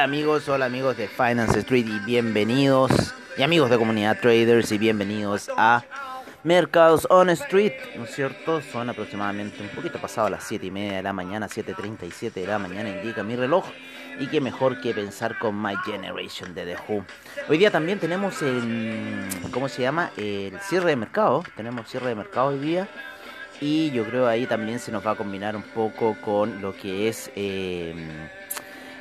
Hola amigos, hola amigos de Finance Street y bienvenidos. Y amigos de comunidad traders y bienvenidos a Mercados on Street, ¿no es cierto? Son aproximadamente un poquito pasado las 7 y media de la mañana, 7.37 de la mañana indica mi reloj. Y qué mejor que pensar con My Generation de The Who. Hoy día también tenemos el, ¿cómo se llama? El cierre de mercado. Tenemos cierre de mercado hoy día. Y yo creo ahí también se nos va a combinar un poco con lo que es... eh,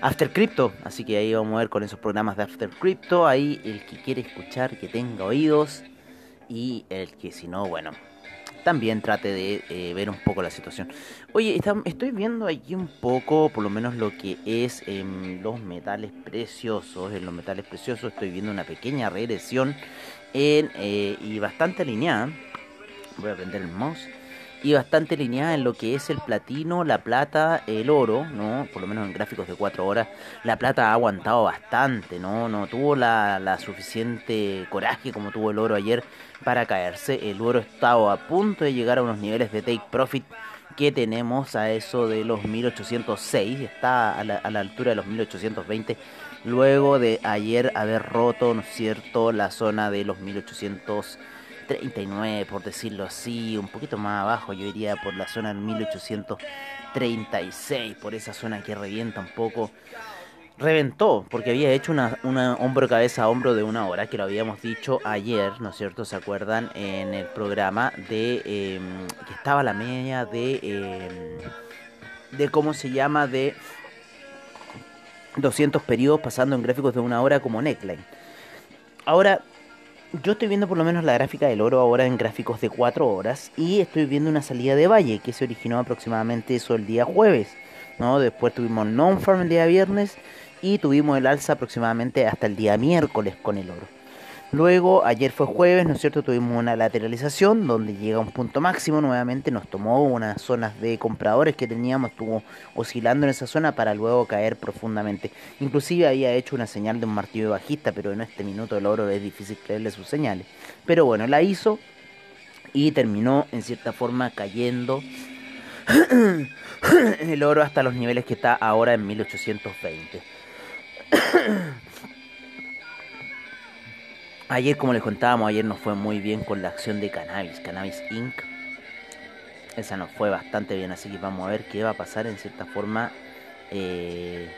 After Crypto, así que ahí vamos a ver con esos programas de After Crypto, ahí el que quiere escuchar, que tenga oídos y el que si no, bueno, también trate de eh, ver un poco la situación. Oye, estoy viendo aquí un poco, por lo menos lo que es em, los metales preciosos, en los metales preciosos estoy viendo una pequeña regresión en, eh, y bastante alineada. Voy a prender el mouse y bastante alineada en lo que es el platino, la plata, el oro, ¿no? Por lo menos en gráficos de 4 horas, la plata ha aguantado bastante, ¿no? No tuvo la, la suficiente coraje como tuvo el oro ayer para caerse. El oro estaba a punto de llegar a unos niveles de take profit que tenemos a eso de los 1806, está a la, a la altura de los 1820 luego de ayer haber roto, ¿no es cierto?, la zona de los 1839, por decirlo así, un poquito más abajo, yo iría por la zona del 1836, por esa zona que revienta un poco. Reventó, porque había hecho una, hombro cabeza a hombro de una hora, que lo habíamos dicho ayer, ¿no es cierto? ¿Se acuerdan? En el programa de eh, que estaba la media de, eh, de cómo se llama, de 200 periodos pasando en gráficos de una hora como neckline. Ahora, yo estoy viendo por lo menos la gráfica del oro ahora en gráficos de 4 horas y estoy viendo una salida de valle que se originó aproximadamente eso el día jueves. ¿no? Después tuvimos non-farm el día viernes y tuvimos el alza aproximadamente hasta el día miércoles con el oro. Luego, ayer fue jueves, ¿no es cierto? Tuvimos una lateralización donde llega a un punto máximo nuevamente, nos tomó unas zonas de compradores que teníamos, estuvo oscilando en esa zona para luego caer profundamente. Inclusive había hecho una señal de un martillo bajista, pero en este minuto el oro es difícil creerle sus señales. Pero bueno, la hizo y terminó en cierta forma cayendo el oro hasta los niveles que está ahora en 1820. Ayer, como les contábamos, ayer nos fue muy bien con la acción de Cannabis, Cannabis Inc. Esa nos fue bastante bien, así que vamos a ver qué va a pasar en cierta forma eh,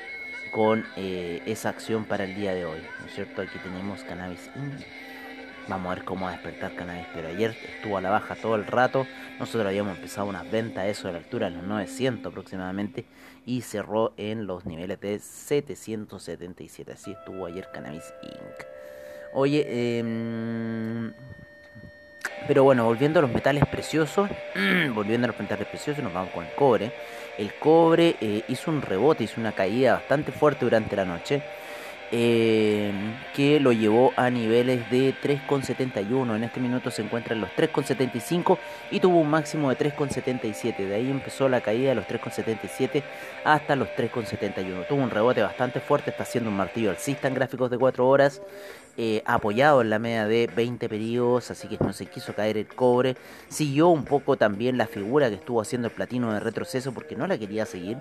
con eh, esa acción para el día de hoy. ¿No es cierto? Aquí tenemos Cannabis Inc. Vamos a ver cómo va a despertar Cannabis, pero ayer estuvo a la baja todo el rato. Nosotros habíamos empezado unas ventas, eso de la altura de los 900 aproximadamente, y cerró en los niveles de 777. Así estuvo ayer Cannabis Inc. Oye, em, pero bueno, volviendo a los metales preciosos, volviendo a los metales preciosos, nos vamos con el cobre. El cobre eh, hizo un rebote, hizo una caída bastante fuerte durante la noche, eh, que lo llevó a niveles de 3,71. En este minuto se encuentra en los 3,75 y tuvo un máximo de 3,77. De ahí empezó la caída de los 3,77 hasta los 3,71. Tuvo un rebote bastante fuerte, está haciendo un martillo alcista en gráficos de 4 horas eh, apoyado en la media de 20 periodos, así que no se quiso caer el cobre. Siguió un poco también la figura que estuvo haciendo el platino de retroceso porque no la quería seguir,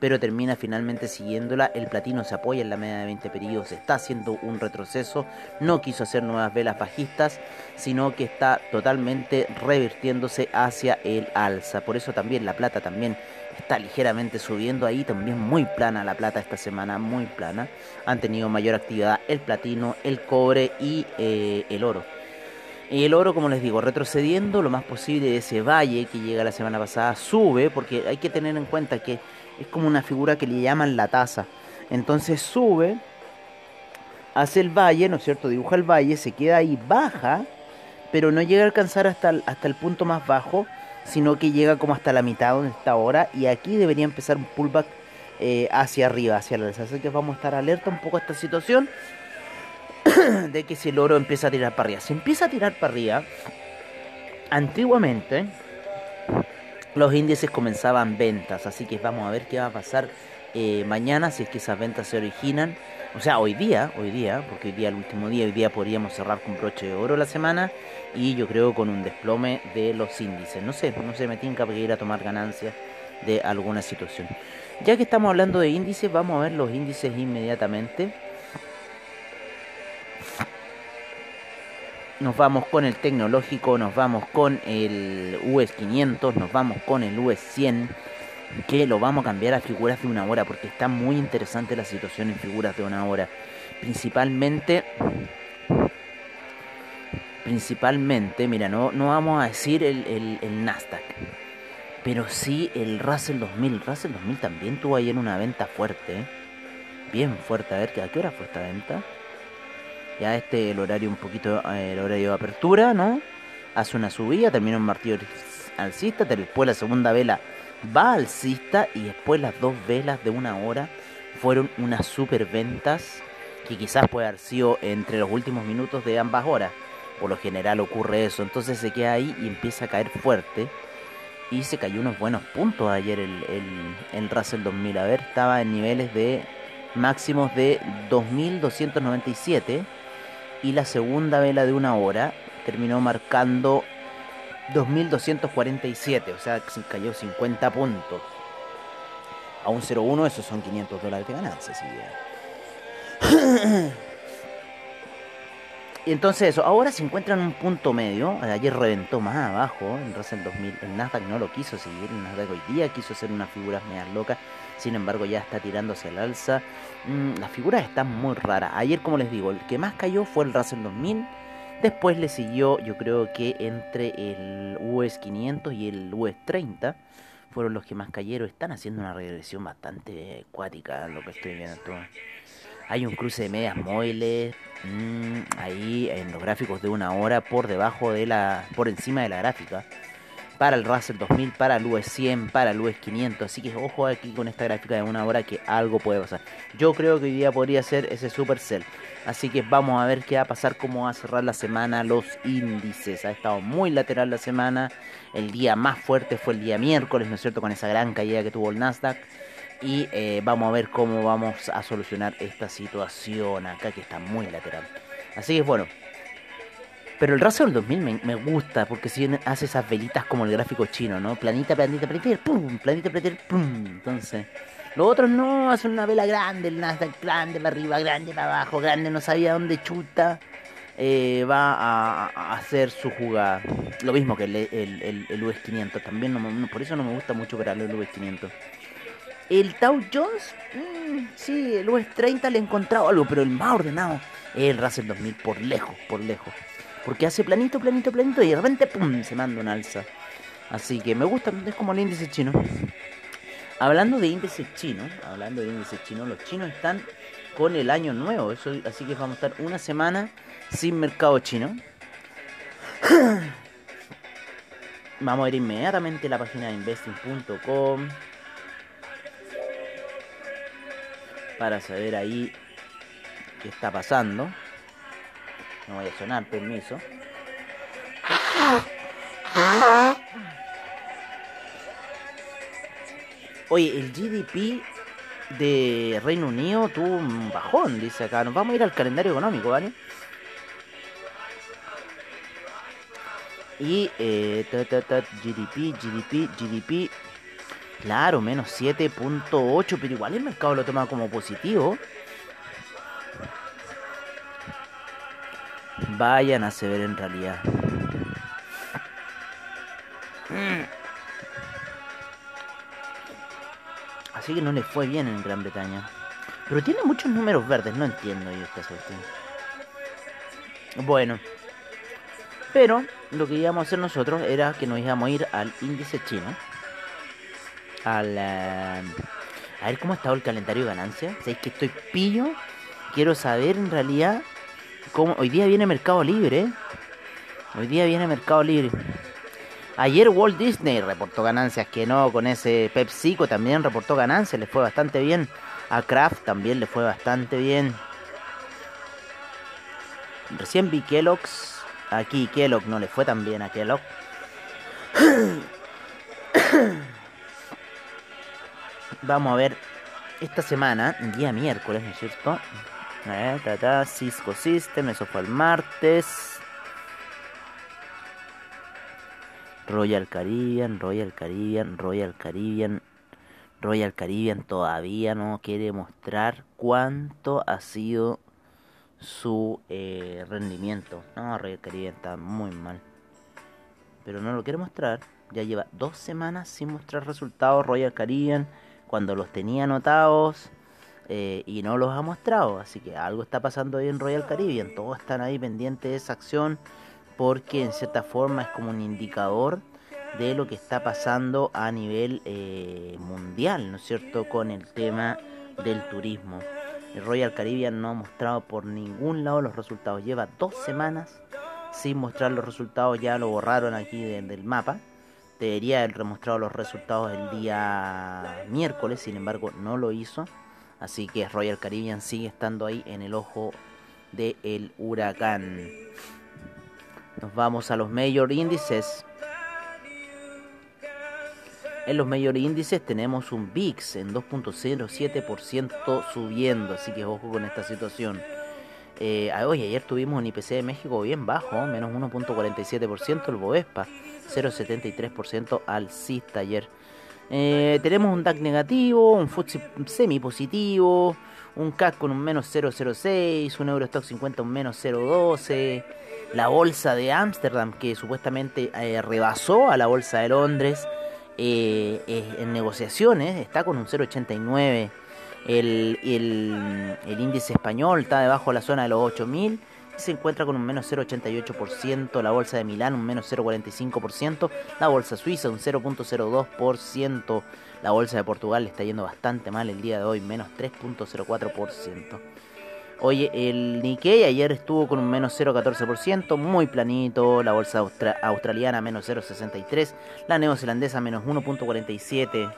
pero termina finalmente siguiéndola. El platino se apoya en la media de 20 periodos está haciendo un retroceso, no quiso hacer nuevas velas bajistas, sino que está totalmente revirtiéndose hacia el alza. Por eso también la plata también está ligeramente subiendo ahí, también muy plana la plata esta semana, muy plana. Han tenido mayor actividad el platino, el cobre y eh, el oro. Y el oro, como les digo, retrocediendo lo más posible de ese valle que llega la semana pasada, sube, porque hay que tener en cuenta que es como una figura que le llaman la taza. Entonces sube, hace el valle, ¿no es cierto? Dibuja el valle, se queda ahí, baja, pero no llega a alcanzar hasta el, hasta el punto más bajo, sino que llega como hasta la mitad donde está ahora. Y aquí debería empezar un pullback eh, hacia arriba, hacia la alza. Así que vamos a estar alerta un poco a esta situación de que si el oro empieza a tirar para arriba. Si empieza a tirar para arriba, antiguamente los índices comenzaban ventas, así que vamos a ver qué va a pasar eh, mañana si es que esas ventas se originan. O sea, hoy día, hoy día, porque hoy día el último día, hoy día podríamos cerrar con broche de oro la semana y yo creo con un desplome de los índices. No sé, no sé, me tinca para ir a tomar ganancias de alguna situación. Ya que estamos hablando de índices, vamos a ver los índices inmediatamente. Nos vamos con el tecnológico, nos vamos con el US 500, nos vamos con el US 100, que lo vamos a cambiar a figuras de una hora, porque está muy interesante la situación en figuras de una hora. Principalmente, principalmente, mira, no, no vamos a decir el, el, el Nasdaq, pero sí el Russell 2000. Russell 2000 también tuvo ayer una venta fuerte, ¿eh? bien fuerte. A ver, ¿a qué hora fue esta venta? Ya este el horario un poquito, eh, el horario de apertura, ¿no? Hace una subida, termina un martillo alcista, después la segunda vela va alcista y después las dos velas de una hora fueron unas super ventas que quizás puede haber sido entre los últimos minutos de ambas horas. Por lo general ocurre eso, entonces se queda ahí y empieza a caer fuerte. Y se cayó unos buenos puntos ayer el, el, el Russell 2000. A ver, estaba en niveles de máximos de 2297 y la segunda vela de una hora terminó marcando 2247, o sea, se cayó 50 puntos. A un 0,1 esos son 500 dólares de ganancia, que... Y entonces eso, ahora se encuentra en un punto medio, ayer reventó más abajo, en Russell 2000, el Nasdaq no lo quiso seguir, el Nasdaq hoy día quiso hacer unas figuras medias locas, sin embargo ya está tirando hacia el alza, mm, las figuras están muy raras, ayer como les digo, el que más cayó fue el Russell 2000, después le siguió yo creo que entre el US 500 y el US 30, fueron los que más cayeron, están haciendo una regresión bastante acuática, lo que estoy viendo. Hay un cruce de medias móviles mmm, ahí en los gráficos de una hora por debajo de la, por encima de la gráfica. Para el Russell 2000, para el US 100, para el US 500. Así que ojo aquí con esta gráfica de una hora que algo puede pasar. Yo creo que hoy día podría ser ese super sell. Así que vamos a ver qué va a pasar, cómo va a cerrar la semana los índices. Ha estado muy lateral la semana. El día más fuerte fue el día miércoles, ¿no es cierto? Con esa gran caída que tuvo el Nasdaq y eh, vamos a ver cómo vamos a solucionar esta situación acá que está muy lateral. Así que bueno. Pero el Russell 2000 me, gusta porque si hace esas velitas como el gráfico chino, ¿no? Planita, planita, planita, pum, planita, planita, pum. Entonces, los otros no, hacen una vela grande, el Nasdaq grande para arriba, grande para abajo, grande, no sabía dónde chuta. Eh, va a, hacer su jugada. Lo mismo que el, el, el, el US 500. También por eso no me gusta mucho para el US 500. El Dow Jones, mmm, sí, el US 30 le he encontrado algo, pero el más ordenado es el Russell 2000 por lejos, por lejos. Porque hace planito, planito, planito y de repente, pum, se manda un alza. Así que me gusta, es como el índice chino. Hablando de índices chinos, hablando de índices chinos, los chinos están con el año nuevo, así que vamos a estar una semana sin mercado chino. Vamos a ir inmediatamente a la página de investing.com para saber ahí qué está pasando. No voy a sonar, permiso. Oye, el GDP de Reino Unido tuvo un bajón, dice acá. Nos vamos a ir al calendario económico, ¿vale? Y eh, ta, ta, ta, GDP, GDP, GDP. Claro, menos 7.8, pero igual el mercado lo toma como positivo. Vayan a ver en realidad. Así que no le fue bien en Gran Bretaña. Pero tiene muchos números verdes, no entiendo yo esta cuestión. Bueno. Pero lo que íbamos a hacer nosotros era que nos íbamos a ir al índice chino. Al, eh, a ver cómo ha estado el calendario de ganancias. ¿Sabéis que estoy pillo? Quiero saber en realidad Hoy día viene Mercado Libre. ¿eh? Hoy día viene Mercado Libre. Ayer Walt Disney reportó ganancias, que no, con ese PepsiCo también reportó ganancias, le fue bastante bien. A Kraft también le fue bastante bien. Recién vi Kellogg's Aquí Kellogg no le fue tan bien a Kellogg. Vamos a ver esta semana, día miércoles, ¿no es cierto? Eh, ta, Cisco System, eso fue el martes. Royal Caribbean, Royal Caribbean, Royal Caribbean. Royal Caribbean todavía no quiere mostrar cuánto ha sido su eh, rendimiento. No, Royal Caribbean está muy mal. Pero no lo quiere mostrar. Ya lleva dos semanas sin mostrar resultados Royal Caribbean cuando los tenía anotados eh, y no los ha mostrado. Así que algo está pasando ahí en Royal Caribbean. Todos están ahí pendientes de esa acción porque en cierta forma es como un indicador de lo que está pasando a nivel eh, mundial, ¿no es cierto?, con el tema del turismo. Royal Caribbean no ha mostrado por ningún lado los resultados. Lleva dos semanas sin mostrar los resultados. Ya lo borraron aquí del mapa. Debería haber remostrado los resultados el día miércoles. Sin embargo, no lo hizo. Así que Royal Caribbean sigue estando ahí en el ojo del huracán. Nos vamos a los mayor índices. En los mayores índices tenemos un VIX en 2.07% subiendo, así que ojo con esta situación. Eh, ayer tuvimos un IPC de México bien bajo, menos 1.47%, el Bovespa 0.73% alcista ayer. Eh, tenemos un DAC negativo, un FTSE semi positivo, un CAC con un menos 0.06, un Eurostock 50 un menos 0.12, la bolsa de Ámsterdam que supuestamente eh, rebasó a la bolsa de Londres eh, en negociaciones está con un 0,89. El, el, el, índice español está debajo de la zona de los 8000 y se encuentra con un menos 0,88%. La bolsa de Milán un menos 0,45%. La bolsa suiza un 0,02%. La bolsa de Portugal está yendo bastante mal el día de hoy, menos 3,04%. Oye, el Nikkei ayer estuvo con un menos 0,14%, muy planito. La bolsa australiana menos 0,63%, la neozelandesa menos 1,47%.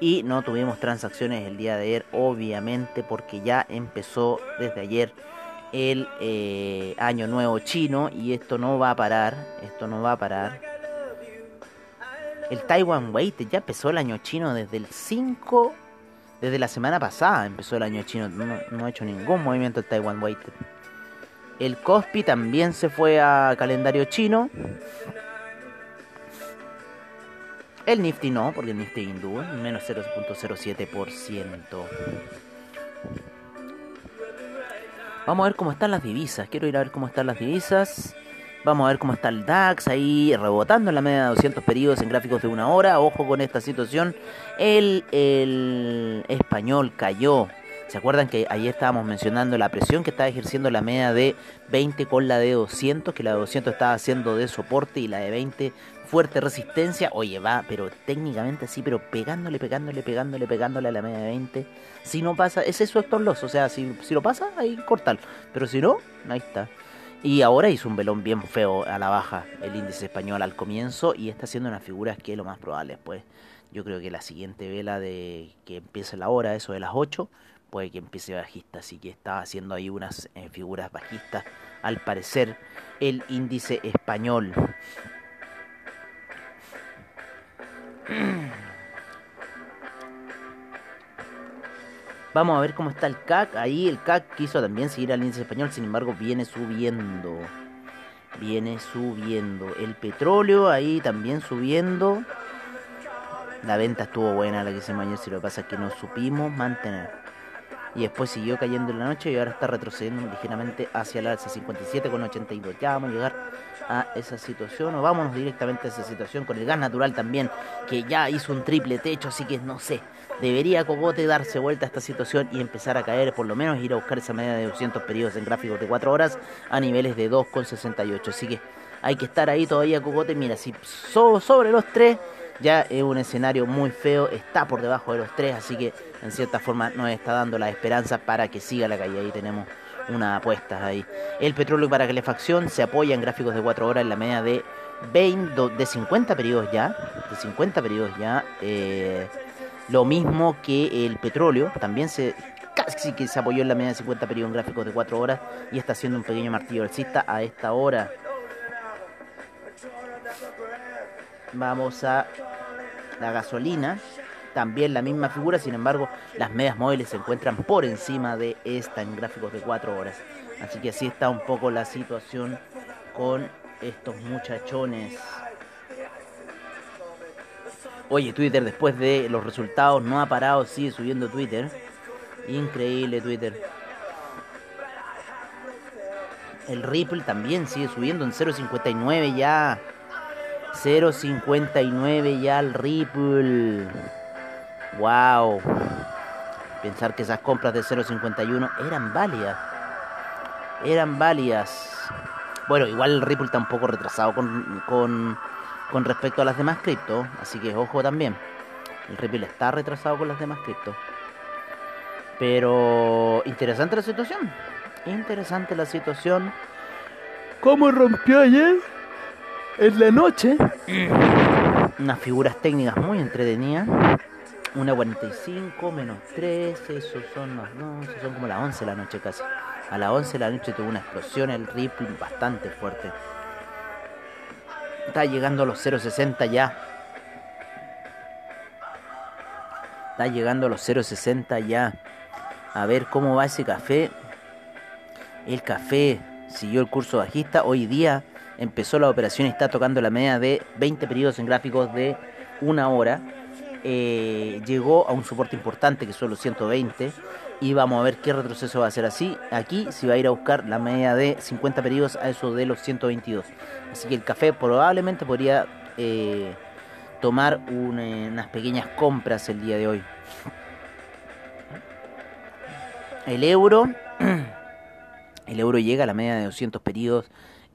Y no tuvimos transacciones el día de ayer, obviamente, porque ya empezó desde ayer el eh, año nuevo chino y esto no va a parar. Esto no va a parar. El Taiwan Weight ya empezó el año chino desde el 5 desde la semana pasada empezó el año chino, no, ha hecho ningún movimiento el Taiwan Weighted. El Cospi también se fue a calendario chino. El Nifty no, porque el Nifty hindú, menos 0.07%. Vamos a ver cómo están las divisas. Quiero ir a ver cómo están las divisas. Vamos a ver cómo está el DAX ahí rebotando en la media de 200 periodos en gráficos de una hora. Ojo con esta situación. El, español cayó. ¿Se acuerdan que ayer estábamos mencionando la presión que estaba ejerciendo la media de 20 con la de 200? Que la de 200 estaba haciendo de soporte y la de 20 fuerte resistencia. Oye, va, pero técnicamente sí, pero pegándole, pegándole, pegándole, pegándole a la media de 20. Si no pasa, ese es su actor loss. O sea, si, si lo pasa, ahí cortar. Pero si no, ahí está. Y ahora hizo un velón bien feo a la baja el índice español al comienzo y está haciendo unas figuras que es lo más probable después. Yo creo que la siguiente vela de que empiece la hora, eso de las 8, puede que empiece bajista. Así que está haciendo ahí unas eh, figuras bajistas, al parecer, el índice español. Vamos a ver cómo está el CAC. Ahí el CAC quiso también seguir al índice español, sin embargo viene subiendo. Viene subiendo. El petróleo ahí también subiendo. La venta estuvo buena la que hicimos ayer, si lo que pasa es que no supimos mantener. Y después siguió cayendo en la noche y ahora está retrocediendo ligeramente hacia el alza 57,82. Ya vamos a llegar a esa situación o vámonos directamente a esa situación con el gas natural también que ya hizo un triple techo, así que no sé. Debería Cogote darse vuelta a esta situación y empezar a caer, por lo menos ir a buscar esa media de 200 periodos en gráficos de 4 horas a niveles de 2,68. Así que hay que estar ahí todavía Cogote. Mira, si so- sobre los 3 ya es un escenario muy feo, está por debajo de los 3, así que en cierta forma nos está dando la esperanza para que siga la caída. Ahí tenemos una apuesta ahí. El petróleo para calefacción se apoya en gráficos de 4 horas en la media de 20, de 50 periodos ya, de 50 periodos ya. eh, lo mismo que el petróleo, también se casi que se apoyó en la media de 50 periodos en gráficos de 4 horas y está haciendo un pequeño martillo alcista a esta hora. Vamos a la gasolina, también la misma figura, sin embargo, las medias móviles se encuentran por encima de esta en gráficos de 4 horas. Así que así está un poco la situación con estos muchachones. Oye, Twitter después de los resultados no ha parado, sigue subiendo Twitter. Increíble Twitter. El Ripple también sigue subiendo en 0.59 ya. 0.59 ya el Ripple. Wow. Pensar que esas compras de 0.51 eran válidas. Eran válidas. Bueno, igual el Ripple está un poco retrasado con, con, con respecto a las demás cripto. Así que ojo también. El Ripple está retrasado con las demás cripto. Pero interesante la situación. Interesante la situación. ¿Cómo rompió ayer? En la noche. Unas figuras técnicas muy entretenidas. Una 45 menos 3. Esos son las no, esos son como las 11 de la noche casi. A las 11 de la noche tuvo una explosión el Ripple bastante fuerte. Está llegando a los 0.60 ya. Está llegando a los 0.60 ya. A ver cómo va ese café. El café siguió el curso bajista. Hoy día empezó la operación y está tocando la media de 20 periodos en gráficos de una hora. Eh, llegó a un soporte importante que son los 120 y vamos a ver qué retroceso va a ser así. Aquí si va a ir a buscar la media de 50 periodos a eso de los 122. Así que el café probablemente podría eh, tomar eh, unas pequeñas compras el día de hoy. El euro, el euro llega a la media de 200 periodos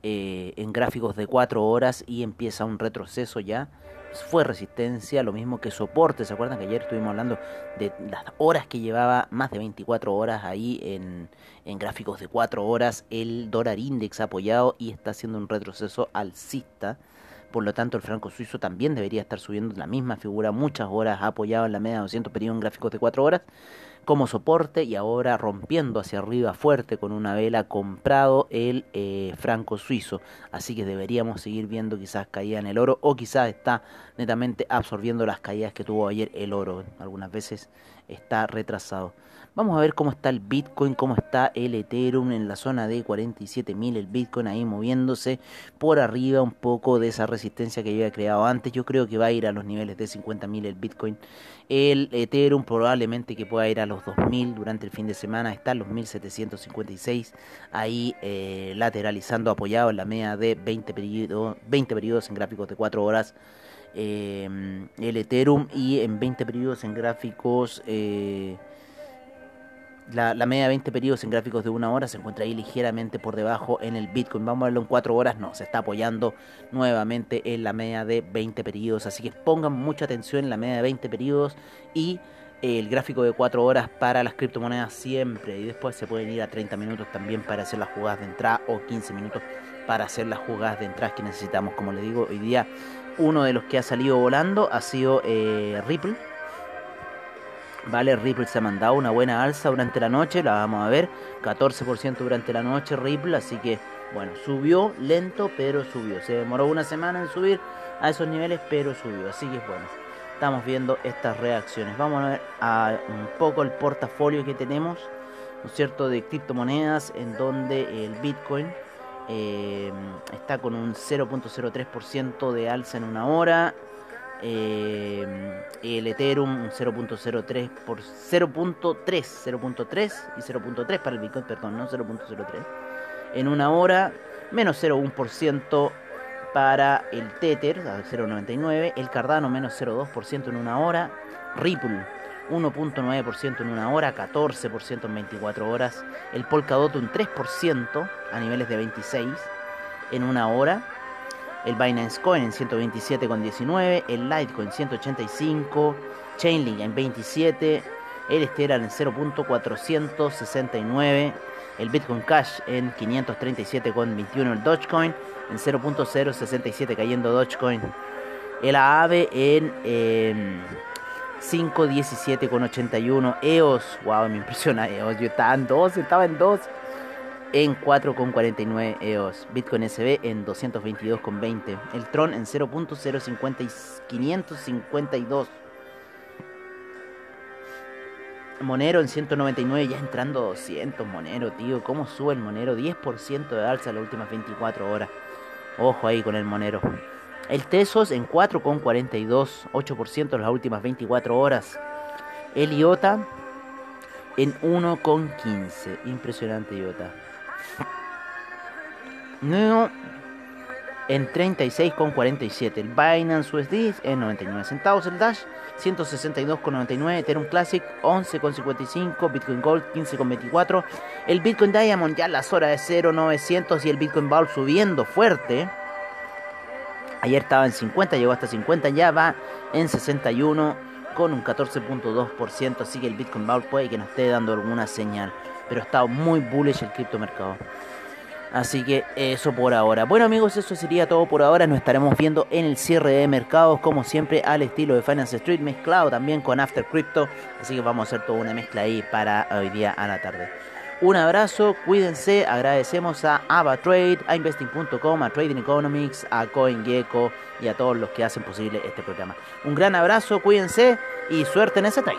eh, en gráficos de 4 horas y empieza un retroceso ya. Fue resistencia, lo mismo que soporte. ¿Se acuerdan que ayer estuvimos hablando de las horas que llevaba? Más de 24 horas ahí en, en gráficos de 4 horas. El dólar index apoyado y está haciendo un retroceso alcista. Por lo tanto, el franco suizo también debería estar subiendo la misma figura muchas horas apoyado en la media de 200 periodos en gráficos de 4 horas como soporte y ahora rompiendo hacia arriba fuerte con una vela comprado el eh, franco suizo. Así que deberíamos seguir viendo quizás caída en el oro o quizás está netamente absorbiendo las caídas que tuvo ayer el oro. Algunas veces está retrasado. Vamos a ver cómo está el Bitcoin, cómo está el Ethereum en la zona de 47.000. El Bitcoin ahí moviéndose por arriba un poco de esa resistencia que había creado antes. Yo creo que va a ir a los niveles de 50.000 el Bitcoin. El Ethereum probablemente que pueda ir a los 2.000 durante el fin de semana. Está en los 1.756. Ahí eh, lateralizando apoyado en la media de 20 periodos, 20 periodos en gráficos de 4 horas. Eh, el Ethereum y en 20 periodos en gráficos... Eh, la, media de 20 periodos en gráficos de una hora se encuentra ahí ligeramente por debajo en el Bitcoin. Vamos a verlo en 4 horas. No, se está apoyando nuevamente en la media de 20 periodos. Así que pongan mucha atención en la media de 20 periodos y eh, el gráfico de 4 horas para las criptomonedas siempre. Y después se pueden ir a 30 minutos también para hacer las jugadas de entrada o 15 minutos para hacer las jugadas de entrada que necesitamos. Como les digo, hoy día uno de los que ha salido volando ha sido eh, Ripple. Vale, Ripple se ha mandado una buena alza durante la noche, la vamos a ver, 14% durante la noche Ripple, así que bueno, subió lento, pero subió. Se demoró una semana en subir a esos niveles, pero subió, así que bueno, estamos viendo estas reacciones. Vamos a ver a un poco el portafolio que tenemos, ¿no es cierto?, de criptomonedas, en donde el Bitcoin eh, está con un 0.03% de alza en una hora. Eh, el Ethereum un 0.03 por 0.3, 0.3 y 0.3 para el Bitcoin, perdón, no 0.03. En una hora, menos 0.1% para el Tether, a 0.99, el Cardano menos 0.2% en una hora, Ripple 1.9% en una hora, 14% en 24 horas, el Polkadot un 3% a niveles de 26 en una hora, el Binance Coin en 127,19, el Litecoin en 185, Chainlink en 27, el Stellar en 0.469, el Bitcoin Cash en 537,21, el Dogecoin en 0.067 cayendo Dogecoin, el AAVE en... Eh, 5.17,81 EOS. Wow, me impresiona EOS. Yo estaba en 2, estaba en 2. En 4,49 EOS. Bitcoin SB en 222,20. El Tron en 0.0552. Monero en 199, ya entrando 200. Monero, tío. ¿Cómo sube el Monero? 10% de alza en las últimas 24 horas. Ojo ahí con el Monero. El Tesos en 4,42, 8% en las últimas 24 horas. El IOTA en 1,15. Impresionante IOTA. Neo en 36,47. El Binance USD en 99 centavos. El Dash 162,99. Ethereum Classic 11,55. Bitcoin Gold 15,24. El Bitcoin Diamond ya a las horas de 0,900 y el Bitcoin Vault subiendo fuerte. Ayer estaba en 50, llegó hasta 50, ya va en 61 con un 14.2%. Así que el Bitcoin Vault puede que nos esté dando alguna señal. Pero estado muy bullish el criptomercado. Así que eso por ahora. Bueno amigos, eso sería todo por ahora. Nos estaremos viendo en el cierre de mercados, como siempre, al estilo de Finance Street, mezclado también con After Crypto. Así que vamos a hacer toda una mezcla ahí para hoy día a la tarde. Un abrazo, cuídense, agradecemos a AvaTrade, a Investing.com, a Trading Economics, a CoinGecko y a todos los que hacen posible este programa. Un gran abrazo, cuídense y suerte en ese trade.